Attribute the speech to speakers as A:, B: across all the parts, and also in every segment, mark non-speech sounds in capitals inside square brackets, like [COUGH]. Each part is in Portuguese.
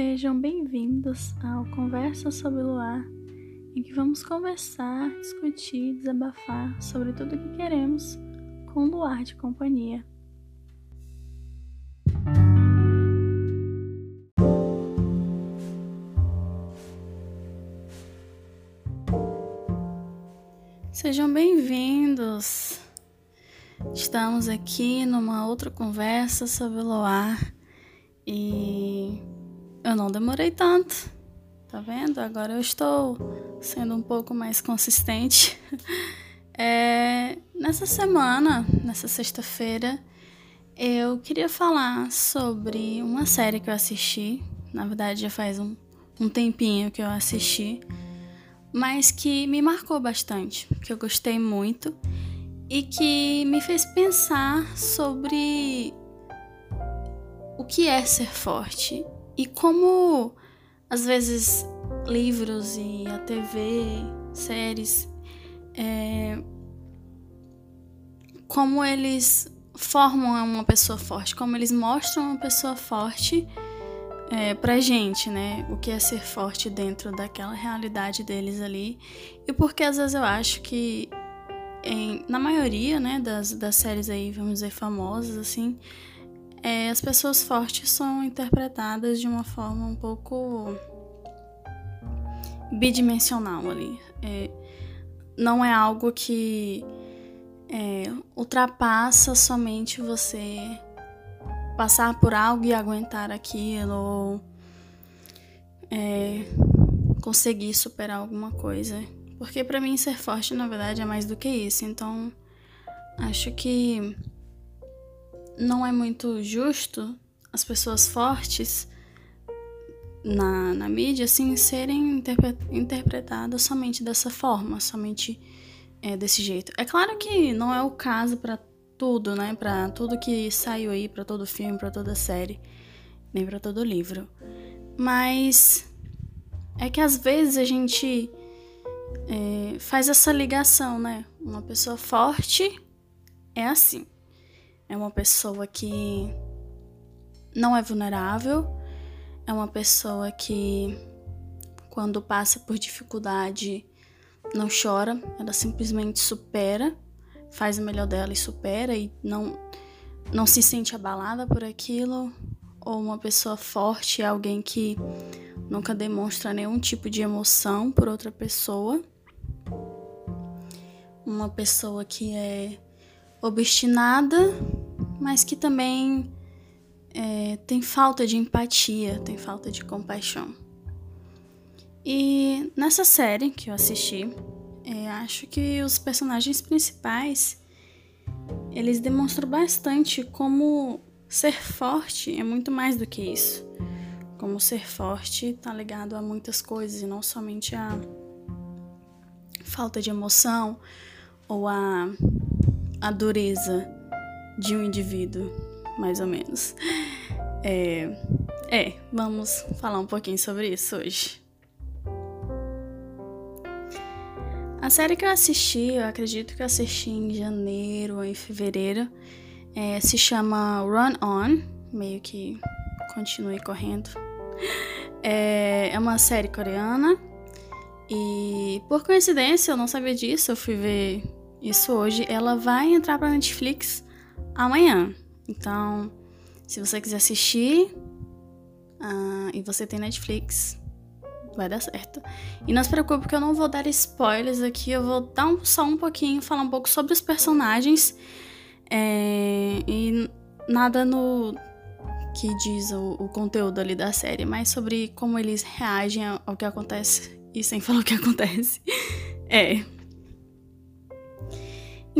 A: Sejam bem-vindos ao Conversa sobre o Luar, em que vamos conversar, discutir, desabafar sobre tudo o que queremos com o luar de companhia. Sejam bem-vindos! Estamos aqui numa outra conversa sobre o e eu não demorei tanto, tá vendo? Agora eu estou sendo um pouco mais consistente. [LAUGHS] É, nessa semana, nessa sexta-feira, eu queria falar sobre uma série que eu assisti. Na verdade, já faz um, um tempinho que eu assisti, mas que me marcou bastante, que eu gostei muito e que me fez pensar sobre o que é ser forte e como, às vezes, livros e a TV, séries, é, como eles formam uma pessoa forte, como eles mostram uma pessoa forte é, pra gente, né? O que é ser forte dentro daquela realidade deles ali. E porque às vezes eu acho que, em, na maioria, né, das, das séries aí, vamos dizer, famosas, assim, é, as pessoas fortes são interpretadas de uma forma um pouco bidimensional ali. É, não é algo que é, ultrapassa somente você passar por algo e aguentar aquilo ou é, conseguir superar alguma coisa. Porque para mim ser forte, na verdade, é mais do que isso. Então, acho que não é muito justo as pessoas fortes na, na mídia assim serem interpre interpretadas somente dessa forma, somente é, desse jeito. É claro que não é o caso para tudo, né? Para tudo que saiu aí, para todo filme, para toda série, nem para todo livro. Mas é que às vezes a gente é, faz essa ligação, né? Uma pessoa forte é assim é uma pessoa que não é vulnerável, é uma pessoa que, quando passa por dificuldade, não chora, ela simplesmente supera, faz o melhor dela e supera e não, não se sente abalada por aquilo. Ou uma pessoa forte alguém que nunca demonstra nenhum tipo de emoção por outra pessoa. Uma pessoa que é obstinada, mas que também é, tem falta de empatia, tem falta de compaixão. E nessa série que eu assisti, é, acho que os personagens principais eles demonstram bastante como ser forte é muito mais do que isso. Como ser forte está ligado a muitas coisas e não somente a falta de emoção ou a, a dureza de um indivíduo, mais ou menos. É, é, vamos falar um pouquinho sobre isso hoje. A série que eu assisti, eu acredito que eu assisti em janeiro ou em fevereiro, é, se chama Run On, meio que continue correndo. É, é uma série coreana e por coincidência eu não sabia disso, eu fui ver isso hoje. Ela vai entrar para Netflix amanhã. Então, se você quiser assistir uh, e você tem Netflix, vai dar certo. E não se preocupe que eu não vou dar spoilers aqui, eu vou dar um, só um pouquinho, falar um pouco sobre os personagens. É, e nada no que diz o, o, conteúdo ali da série, mas sobre como eles reagem ao que acontece e sem [LAUGHS] falar o que acontece. É,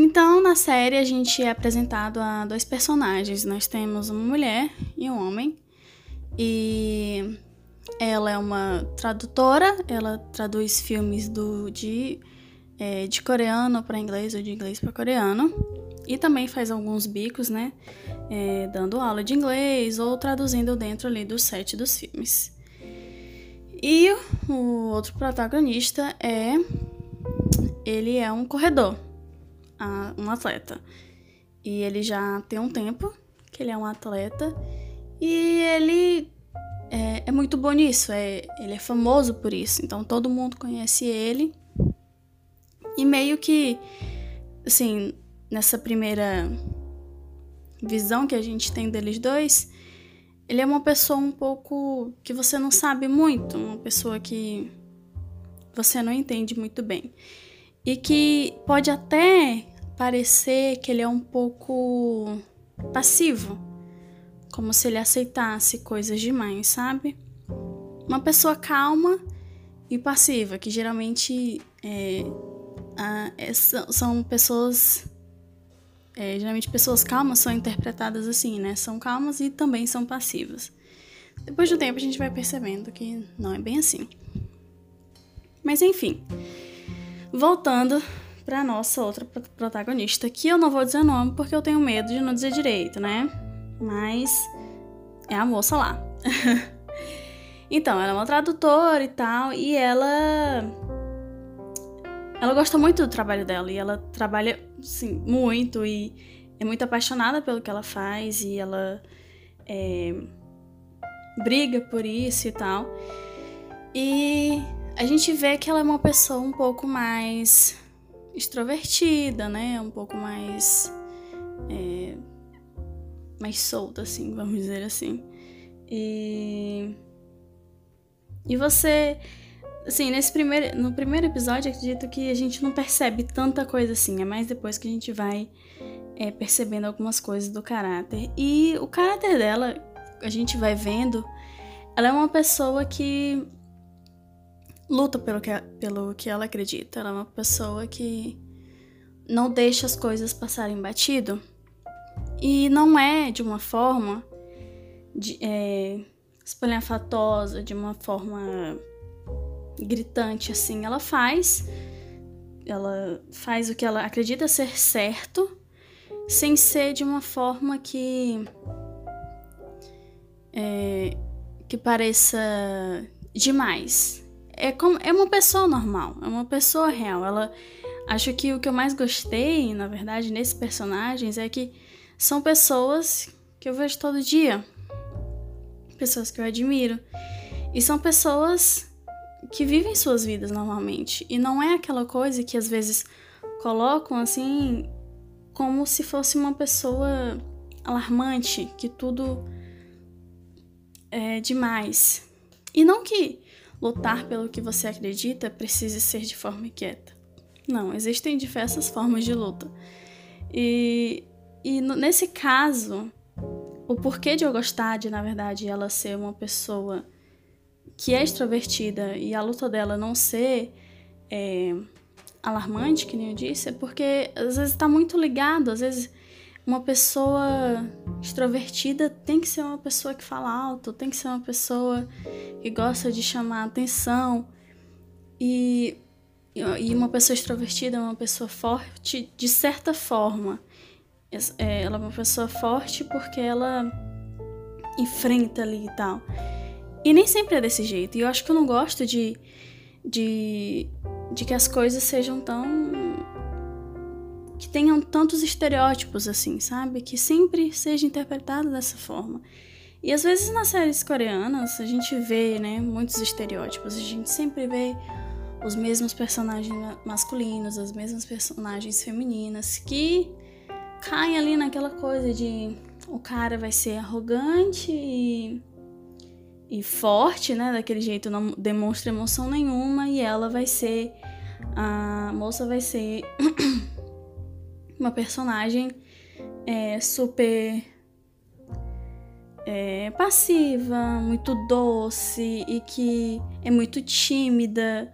A: então, na série, a gente é apresentado a dois personagens. Nós temos uma mulher e um homem. E ela é uma tradutora, ela traduz filmes do, de, é, de coreano para inglês ou de inglês para coreano. E também faz alguns bicos, né? É, dando aula de inglês ou traduzindo dentro ali do set dos filmes. E o outro protagonista é. Ele é um corredor a, um atleta. E ele já tem um tempo que ele é um atleta e ele é, é muito bom nisso, é, ele é famoso por isso, então todo mundo conhece ele. E meio que, assim, nessa primeira visão que a gente tem deles dois, ele é uma pessoa um pouco que você não sabe muito, uma pessoa que você não entende muito bem. E que pode até parecer que ele é um pouco passivo, como se ele aceitasse coisas demais, sabe? Uma pessoa calma e passiva, que geralmente é, a, é, são pessoas é, geralmente pessoas calmas são interpretadas assim, né? São calmas e também são passivas. Depois do tempo a gente vai percebendo que não é bem assim. Mas enfim, voltando para nossa outra protagonista, que eu não vou dizer o nome porque eu tenho medo de não dizer direito, né? Mas é a moça lá. [LAUGHS] então, ela é uma tradutora e tal, e ela ela gosta muito do trabalho dela e ela trabalha, sim, muito e é muito apaixonada pelo que ela faz e ela é, briga por isso e tal. E a gente vê que ela é uma pessoa um pouco mais extrovertida, né? Um pouco mais. É, mais solta, assim, vamos dizer assim. E. E você assim, nesse primeiro, no primeiro episódio, acredito que a gente não percebe tanta coisa assim. É mais depois que a gente vai é, percebendo algumas coisas do caráter. E o caráter dela, a gente vai vendo, ela é uma pessoa que luta pelo que, pelo que ela acredita. Ela é uma pessoa que não deixa as coisas passarem batido. E não é de uma forma de, é, espalhafatosa, de uma forma gritante assim. Ela faz, ela faz o que ela acredita ser certo, sem ser de uma forma que é, que pareça demais. É como é uma pessoa normal, é uma pessoa real. Ela acho que o que eu mais gostei, na verdade, nesses personagens é que são pessoas que eu vejo todo dia. Pessoas que eu admiro. E são pessoas que vivem suas vidas normalmente. E não é aquela coisa que às vezes colocam assim como se fosse uma pessoa alarmante, que tudo é demais. E não que lutar pelo que você acredita precise ser de forma quieta. Não, existem diversas formas de luta. E, e nesse caso, o porquê de eu gostar de, na verdade, ela ser uma pessoa que é extrovertida e a luta dela não ser é, alarmante, que nem eu disse, é porque às vezes está muito ligado, às vezes uma pessoa extrovertida tem que ser uma pessoa que fala alto, tem que ser uma pessoa que gosta de chamar atenção e, e uma pessoa extrovertida é uma pessoa forte de certa forma. É, ela é uma pessoa forte porque ela enfrenta ali e tal. E nem sempre é desse jeito. E eu acho que eu não gosto de, de, de que as coisas sejam tão. Que tenham tantos estereótipos assim, sabe? Que sempre seja interpretado dessa forma. E às vezes nas séries coreanas a gente vê, né, muitos estereótipos. A gente sempre vê os mesmos personagens masculinos, as mesmas personagens femininas que caem ali naquela coisa de o cara vai ser arrogante e e forte, né? Daquele jeito, não demonstra emoção nenhuma e ela vai ser. A moça vai ser uma personagem é, super é, passiva, muito doce e que é muito tímida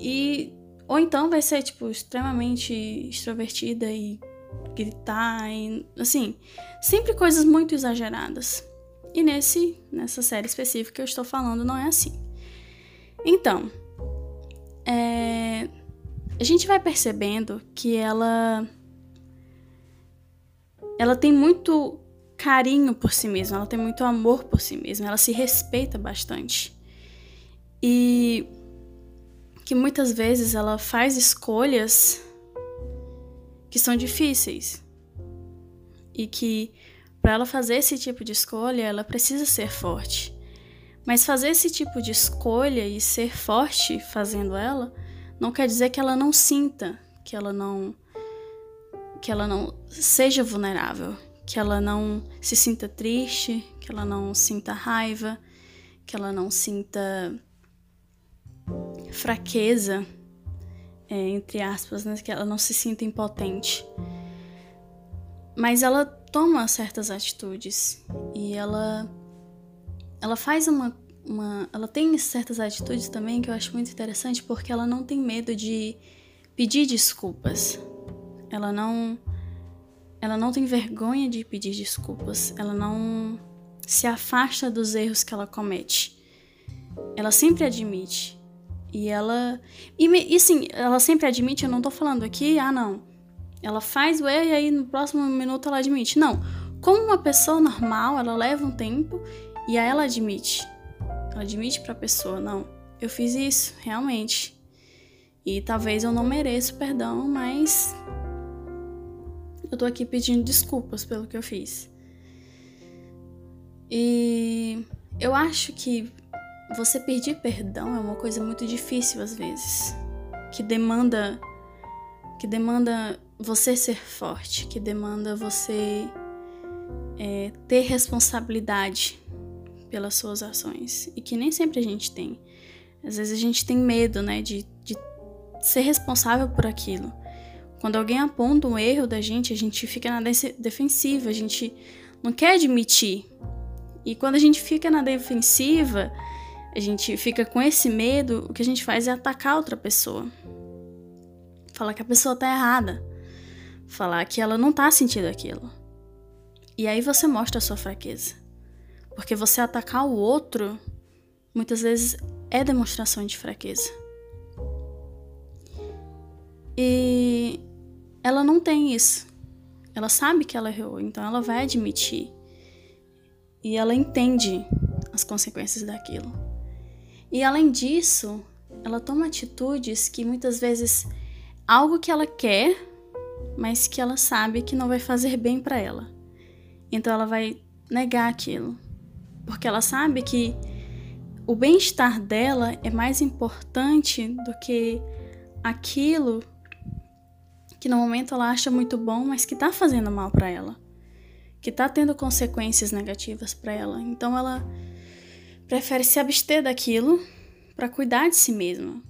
A: e ou então vai ser tipo extremamente extrovertida e gritar e assim, sempre coisas muito exageradas. E nesse, nessa série específica que eu estou falando não é assim. Então, é, a gente vai percebendo que ela ela tem muito carinho por si mesma, ela tem muito amor por si mesma, ela se respeita bastante. E que muitas vezes ela faz escolhas que são difíceis. E que para ela fazer esse tipo de escolha, ela precisa ser forte. Mas fazer esse tipo de escolha e ser forte fazendo ela não quer dizer que ela não sinta, que ela não que ela não seja vulnerável, que ela não se sinta triste, que ela não sinta raiva, que ela não sinta fraqueza, é, entre aspas, né? que ela não se sinta impotente. Mas ela toma certas atitudes e ela ela faz uma, uma ela tem certas atitudes também que eu acho muito interessante porque ela não tem medo de pedir desculpas. Ela não ela não tem vergonha de pedir desculpas. Ela não se afasta dos erros que ela comete. Ela sempre admite. E ela. E, e sim, ela sempre admite, eu não tô falando aqui, ah, não. Ela faz o erro e aí no próximo minuto ela admite. Não. Como uma pessoa normal, ela leva um tempo e aí ela admite. Ela admite pra pessoa, não, eu fiz isso, realmente. E talvez eu não mereça perdão, mas eu tô aqui pedindo desculpas pelo que eu fiz. E eu acho que você pedir perdão é uma coisa muito difícil às vezes, que demanda que demanda você ser forte, que demanda você é, ter responsabilidade pelas suas ações e que nem sempre a gente tem. Às vezes a gente tem medo, né, de, de ser responsável por aquilo. Quando alguém aponta um erro da gente, a gente fica na defensiva, a gente não quer admitir e quando a gente fica na defensiva, a gente fica com esse medo, o que a gente faz é atacar outra pessoa. Falar que a pessoa tá errada. Falar que ela não tá sentindo aquilo. E aí você mostra a sua fraqueza. Porque você atacar o outro, muitas vezes é demonstração de fraqueza. E ela não tem isso. Ela sabe que ela errou, então ela vai admitir e ela entende as consequências daquilo. E além disso, ela toma atitudes que muitas vezes algo que ela quer, mas que ela sabe que não vai fazer bem para ela. Então ela vai negar aquilo, porque ela sabe que o bem-estar dela é mais importante do que aquilo que no momento ela acha muito bom, mas que tá fazendo mal para ela que está tendo consequências negativas para ela. Então ela prefere se abster daquilo para cuidar de si mesma,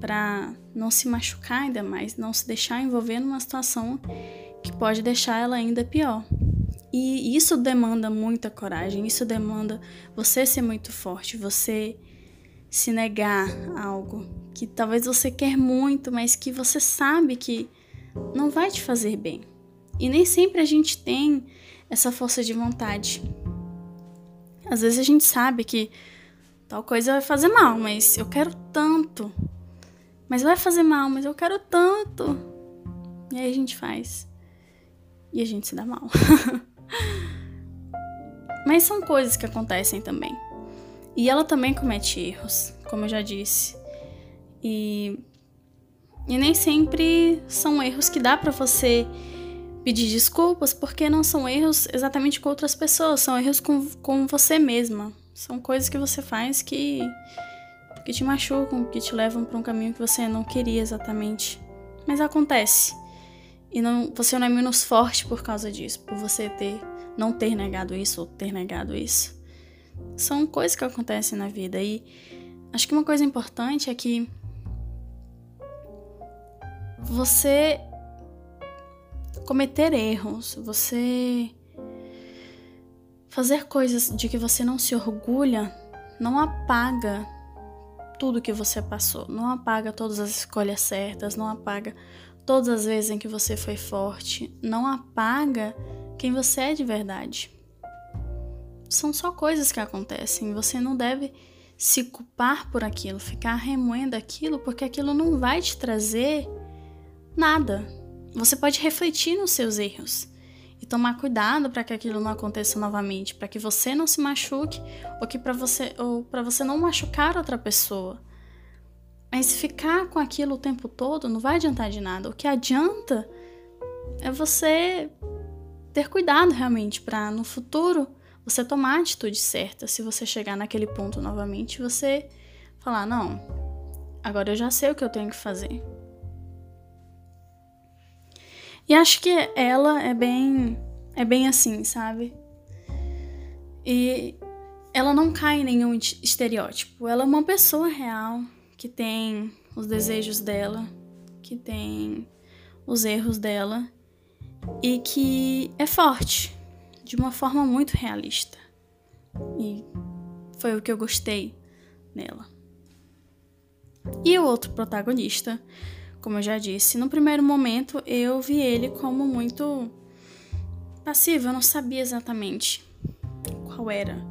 A: para não se machucar ainda mais, não se deixar envolver numa situação que pode deixar ela ainda pior. E isso demanda muita coragem, isso demanda você ser muito forte, você se negar a algo que talvez você quer muito, mas que você sabe que não vai te fazer bem. E nem sempre a gente tem essa força de vontade. Às vezes a gente sabe que tal coisa vai fazer mal, mas eu quero tanto. Mas vai fazer mal, mas eu quero tanto. E aí a gente faz. E a gente se dá mal. [LAUGHS] mas são coisas que acontecem também. E ela também comete erros, como eu já disse. E, e nem sempre são erros que dá para você pedir desculpas porque não são erros exatamente com outras pessoas, são erros com, com você mesma. São coisas que você faz que, que te machucam, que te levam para um caminho que você não queria exatamente. Mas acontece. E não, você não é menos forte por causa disso, por você ter não ter negado isso ou ter negado isso. São coisas que acontecem na vida e acho que uma coisa importante é que você cometer erros, você fazer coisas de que você não se orgulha, não apaga tudo que você passou, não apaga todas as escolhas certas, não apaga todas as vezes em que você foi forte, não apaga quem você é de verdade. São só coisas que acontecem, você não deve se culpar por aquilo, ficar remoendo aquilo, porque aquilo não vai te trazer nada, você pode refletir nos seus erros e tomar cuidado para que aquilo não aconteça novamente, para que você não se machuque ou que para você ou para você não machucar outra pessoa. Mas ficar com aquilo o tempo todo não vai adiantar de nada. O que adianta é você ter cuidado realmente para no futuro você tomar a atitude certa. Se você chegar naquele ponto novamente, você falar: não, agora eu já sei o que eu tenho que fazer. E acho que ela é bem. É bem assim, sabe? E ela não cai em nenhum estereótipo. Ela é uma pessoa real que tem os desejos dela, que tem os erros dela e que é forte de uma forma muito realista. E foi o que eu gostei nela. E o outro protagonista, como eu já disse, no primeiro momento eu vi ele como muito passivo, eu não sabia exatamente qual era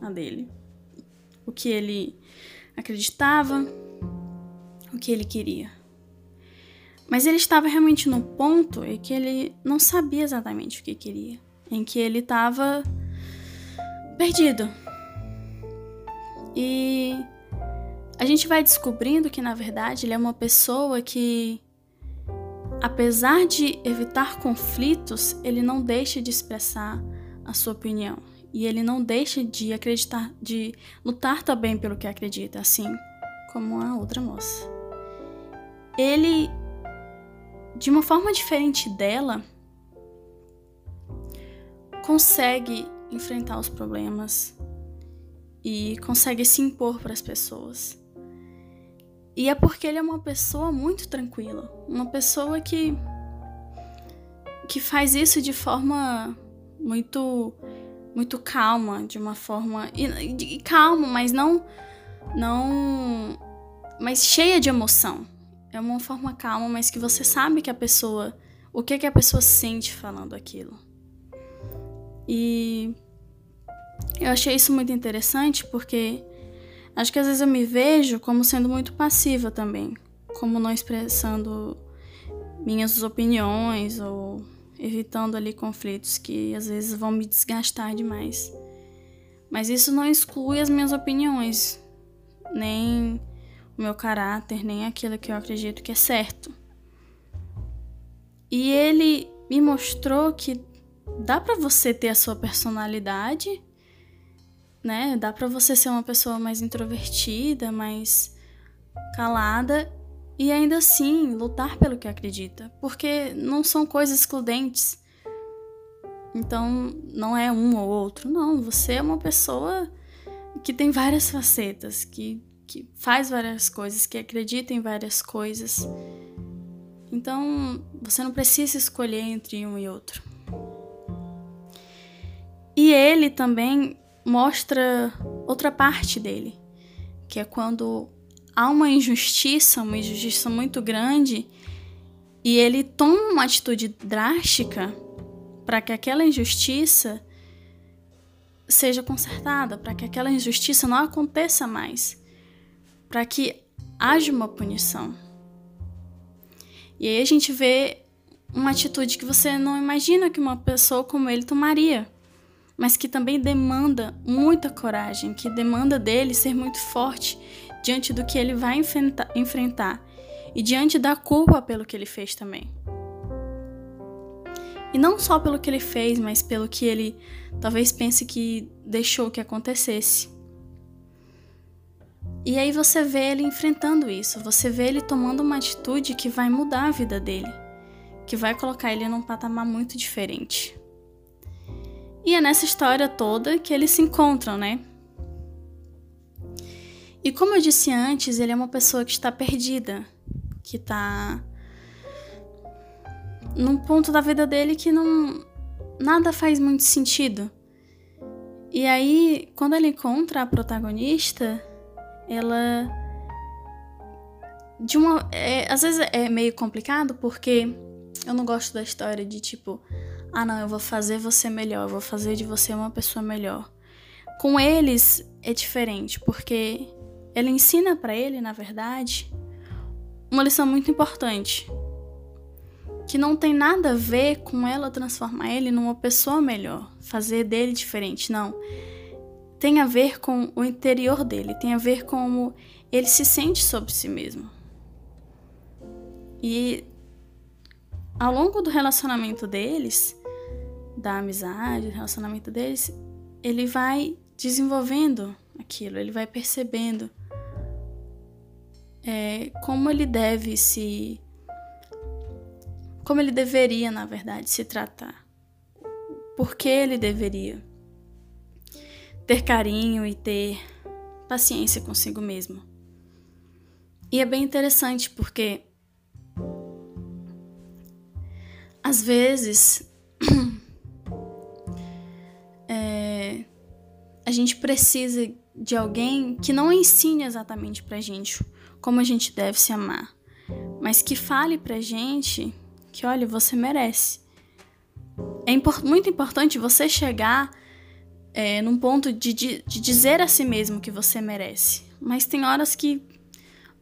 A: a dele, o que ele acreditava, o que ele queria. Mas ele estava realmente no ponto em que ele não sabia exatamente o que queria, em que ele estava perdido. E a gente vai descobrindo que na verdade ele é uma pessoa que apesar de evitar conflitos, ele não deixa de expressar a sua opinião e ele não deixa de acreditar, de lutar também pelo que acredita, assim como a outra moça. Ele de uma forma diferente dela, consegue enfrentar os problemas e consegue se impor para as pessoas. E é porque ele é uma pessoa muito tranquila, uma pessoa que que faz isso de forma muito muito calma, de uma forma e, e calma, mas não não mas cheia de emoção. É uma forma calma, mas que você sabe que a pessoa. O que, que a pessoa sente falando aquilo. E eu achei isso muito interessante porque acho que às vezes eu me vejo como sendo muito passiva também, como não expressando minhas opiniões ou evitando ali conflitos que às vezes vão me desgastar demais. Mas isso não exclui as minhas opiniões, nem o meu caráter, nem aquilo que eu acredito que é certo. E ele me mostrou que dá para você ter a sua personalidade, né? Dá para você ser uma pessoa mais introvertida, mais calada e ainda assim lutar pelo que acredita, porque não são coisas excludentes. Então, não é um ou outro, não, você é uma pessoa que tem várias facetas, que que faz várias coisas, que acredita em várias coisas. Então, você não precisa escolher entre um e outro. E ele também mostra outra parte dele, que é quando há uma injustiça, uma injustiça muito grande, e ele toma uma atitude drástica para que aquela injustiça seja consertada, para que aquela injustiça não aconteça mais para que haja uma punição. E aí a gente vê uma atitude que você não imagina que uma pessoa como ele tomaria, mas que também demanda muita coragem, que demanda dele ser muito forte diante do que ele vai enfrentar e diante da culpa pelo que ele fez também. E não só pelo que ele fez, mas pelo que ele talvez pense que deixou que acontecesse. E aí você vê ele enfrentando isso, você vê ele tomando uma atitude que vai mudar a vida dele, que vai colocar ele num patamar muito diferente. E é nessa história toda que eles se encontram, né? E como eu disse antes, ele é uma pessoa que está perdida, que está num ponto da vida dele que não nada faz muito sentido. E aí, quando ele encontra a protagonista, ela de uma é, às vezes é meio complicado porque eu não gosto da história de tipo ah não eu vou fazer você melhor eu vou fazer de você uma pessoa melhor com eles é diferente porque ela ensina para ele na verdade uma lição muito importante que não tem nada a ver com ela transformar ele numa pessoa melhor fazer dele diferente não tem a ver com o interior dele, tem a ver com como ele se sente sobre si mesmo. E ao longo do relacionamento deles, da amizade, do relacionamento deles, ele vai desenvolvendo aquilo, ele vai percebendo é, como ele deve se. Como ele deveria, na verdade, se tratar. Por que ele deveria ter carinho e ter paciência consigo mesmo. E é bem interessante porque às vezes [CLEARS THROAT] a gente precisa de alguém que não ensine exatamente pra gente como a gente deve se amar, mas que fale pra gente que, olha, você merece. É muito importante você chegar é, num ponto de, de, de dizer a si mesmo que você merece. Mas tem horas que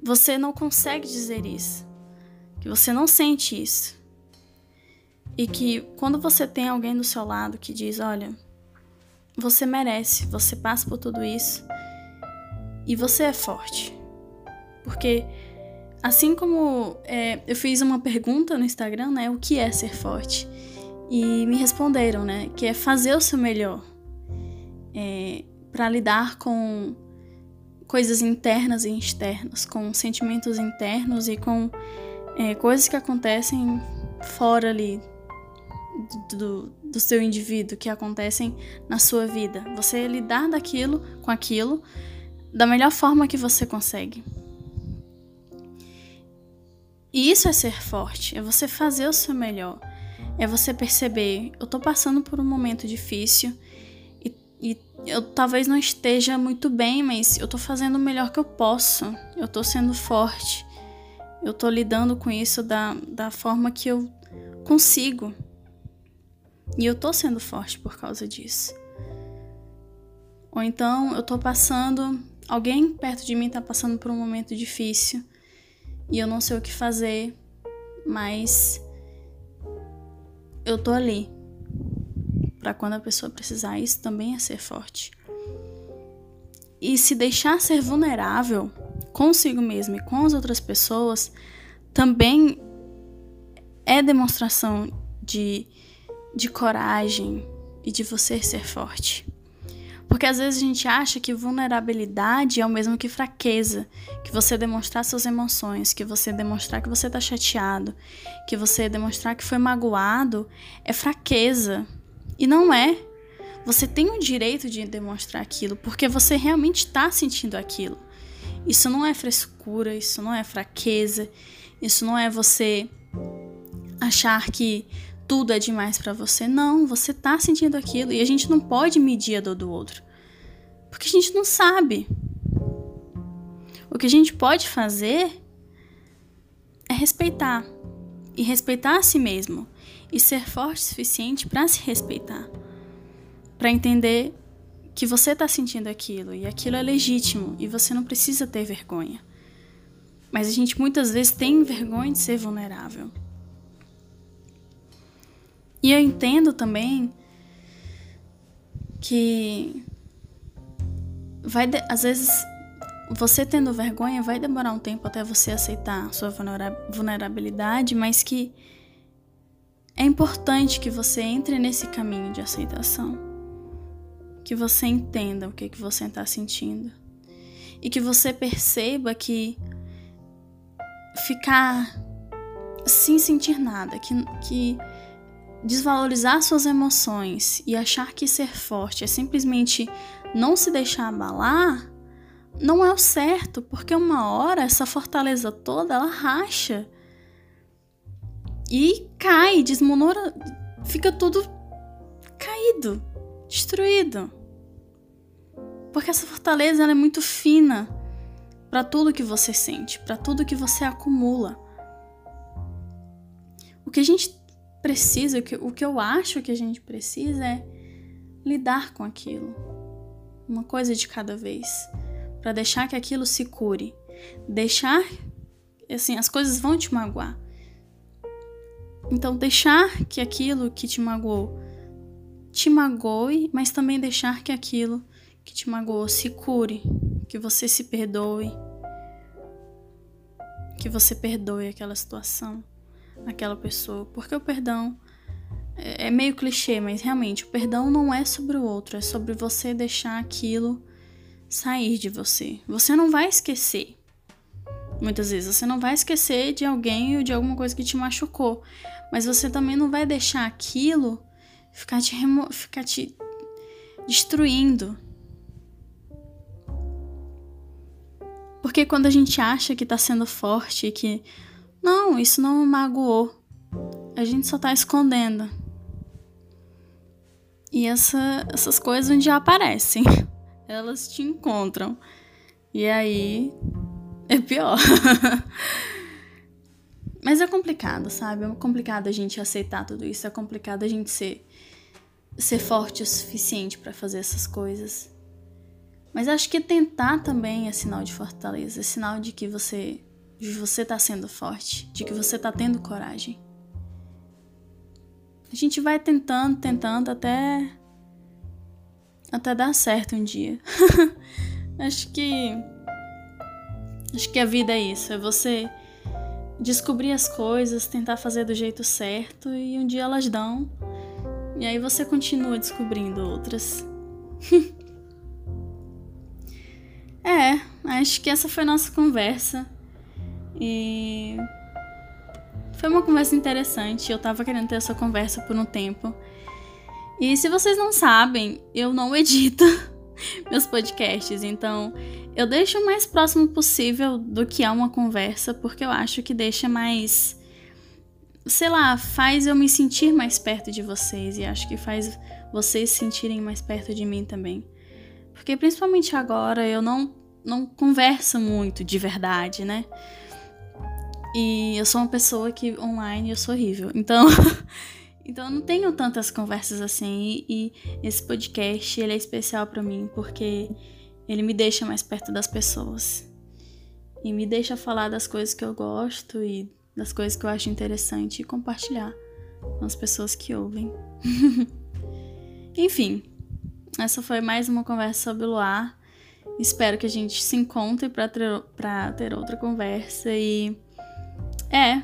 A: você não consegue dizer isso, que você não sente isso. E que quando você tem alguém do seu lado que diz: Olha, você merece, você passa por tudo isso e você é forte. Porque, assim como é, eu fiz uma pergunta no Instagram, né? O que é ser forte? E me responderam, né? Que é fazer o seu melhor é, para lidar com coisas internas e externas, com sentimentos internos e com é, coisas que acontecem fora ali do, do seu indivíduo, que acontecem na sua vida. Você lidar daquilo com aquilo da melhor forma que você consegue. E isso é ser forte, é você fazer o seu melhor. É você perceber, eu tô passando por um momento difícil e eu talvez não esteja muito bem, mas eu tô fazendo o melhor que eu posso. Eu tô sendo forte. Eu tô lidando com isso da, da forma que eu consigo. E eu tô sendo forte por causa disso. Ou então eu tô passando. Alguém perto de mim tá passando por um momento difícil. E eu não sei o que fazer. Mas. Eu tô ali para quando a pessoa precisar, isso também é ser forte. E se deixar ser vulnerável consigo mesmo e com as outras pessoas também é demonstração de, de coragem e de você ser forte. Porque às vezes a gente acha que vulnerabilidade é o mesmo que fraqueza, que você demonstrar suas emoções, que você demonstrar que você tá chateado, que você demonstrar que foi magoado é fraqueza. E não é. Você tem o direito de demonstrar aquilo porque você realmente está sentindo aquilo. Isso não é frescura, isso não é fraqueza, isso não é você achar que tudo é demais para você. Não, você está sentindo aquilo e a gente não pode medir a dor do outro. Porque a gente não sabe. O que a gente pode fazer é respeitar e respeitar a si mesmo e ser forte o suficiente para se respeitar, para entender que você está sentindo aquilo e aquilo é legítimo e você não precisa ter vergonha. Mas a gente muitas vezes tem vergonha de ser vulnerável. E eu entendo também que vai de, às vezes você tendo vergonha vai demorar um tempo até você aceitar sua vulnerabilidade, mas que é importante que você entre nesse caminho de aceitação, que você entenda o que, que você está sentindo. E que você perceba que ficar sem sentir nada, que, que desvalorizar suas emoções e achar que ser forte é simplesmente não se deixar abalar, não é o certo, porque uma hora essa fortaleza toda ela racha e cai, desmonora, fica tudo caído, destruído. Porque essa fortaleza é muito fina para tudo que você sente, para tudo que você acumula. O que a gente precisa, o que, eu acho que a gente precisa é lidar com aquilo. Uma coisa de cada vez. Para deixar que aquilo se cure. Deixar. Assim, as coisas vão te magoar. Então, deixar que aquilo que te magoou te magoe, mas também deixar que aquilo que te magoou se cure, que você se perdoe, que você perdoe aquela situação, aquela pessoa, porque o perdão é meio clichê, mas realmente o perdão não é sobre o outro, é sobre você deixar aquilo sair de você. Você não vai esquecer. Muitas vezes você não vai esquecer de alguém ou de alguma coisa que te machucou, mas você também não vai deixar aquilo ficar te, remo ficar te destruindo. Porque quando a gente acha que tá sendo forte, que não, isso não me magoou, a gente só tá escondendo. E essa, essas coisas um dia aparecem. [LAUGHS] Elas te encontram. E aí é pior. [LAUGHS] Mas é complicado, sabe? É complicado a gente aceitar tudo isso. É complicado a gente ser, ser forte o suficiente para fazer essas coisas. Mas acho que tentar também é sinal de fortaleza, é sinal de que você de você tá sendo forte, de que você tá tendo coragem. A gente vai tentando, tentando até até dar certo um dia. [LAUGHS] acho que acho que a vida é isso, é você descobrir as coisas, tentar fazer do jeito certo e um dia elas dão. E aí você continua descobrindo outras. [LAUGHS] é, acho que essa foi a nossa conversa. E foi uma conversa interessante. Eu tava querendo ter essa conversa por um tempo. E se vocês não sabem, eu não [LAUGHS] edito meus podcasts, então eu deixo o mais próximo possível do que é uma conversa, porque eu acho que deixa mais. Sei lá, faz eu me sentir mais perto de vocês e acho que faz vocês se sentirem mais perto de mim também. Porque principalmente agora eu não, não converso muito de verdade, né? E eu sou uma pessoa que online eu sou horrível. Então, [LAUGHS] então eu não tenho tantas conversas assim. E, e esse podcast ele é especial para mim porque ele me deixa mais perto das pessoas. E me deixa falar das coisas que eu gosto e das coisas que eu acho interessante e compartilhar com as pessoas que ouvem. [LAUGHS] Enfim, essa foi mais uma conversa sobre o luar. Espero que a gente se encontre para ter, ter outra conversa e é,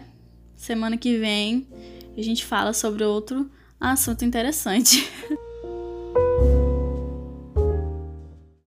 A: semana que vem a gente fala sobre outro assunto interessante. [LAUGHS]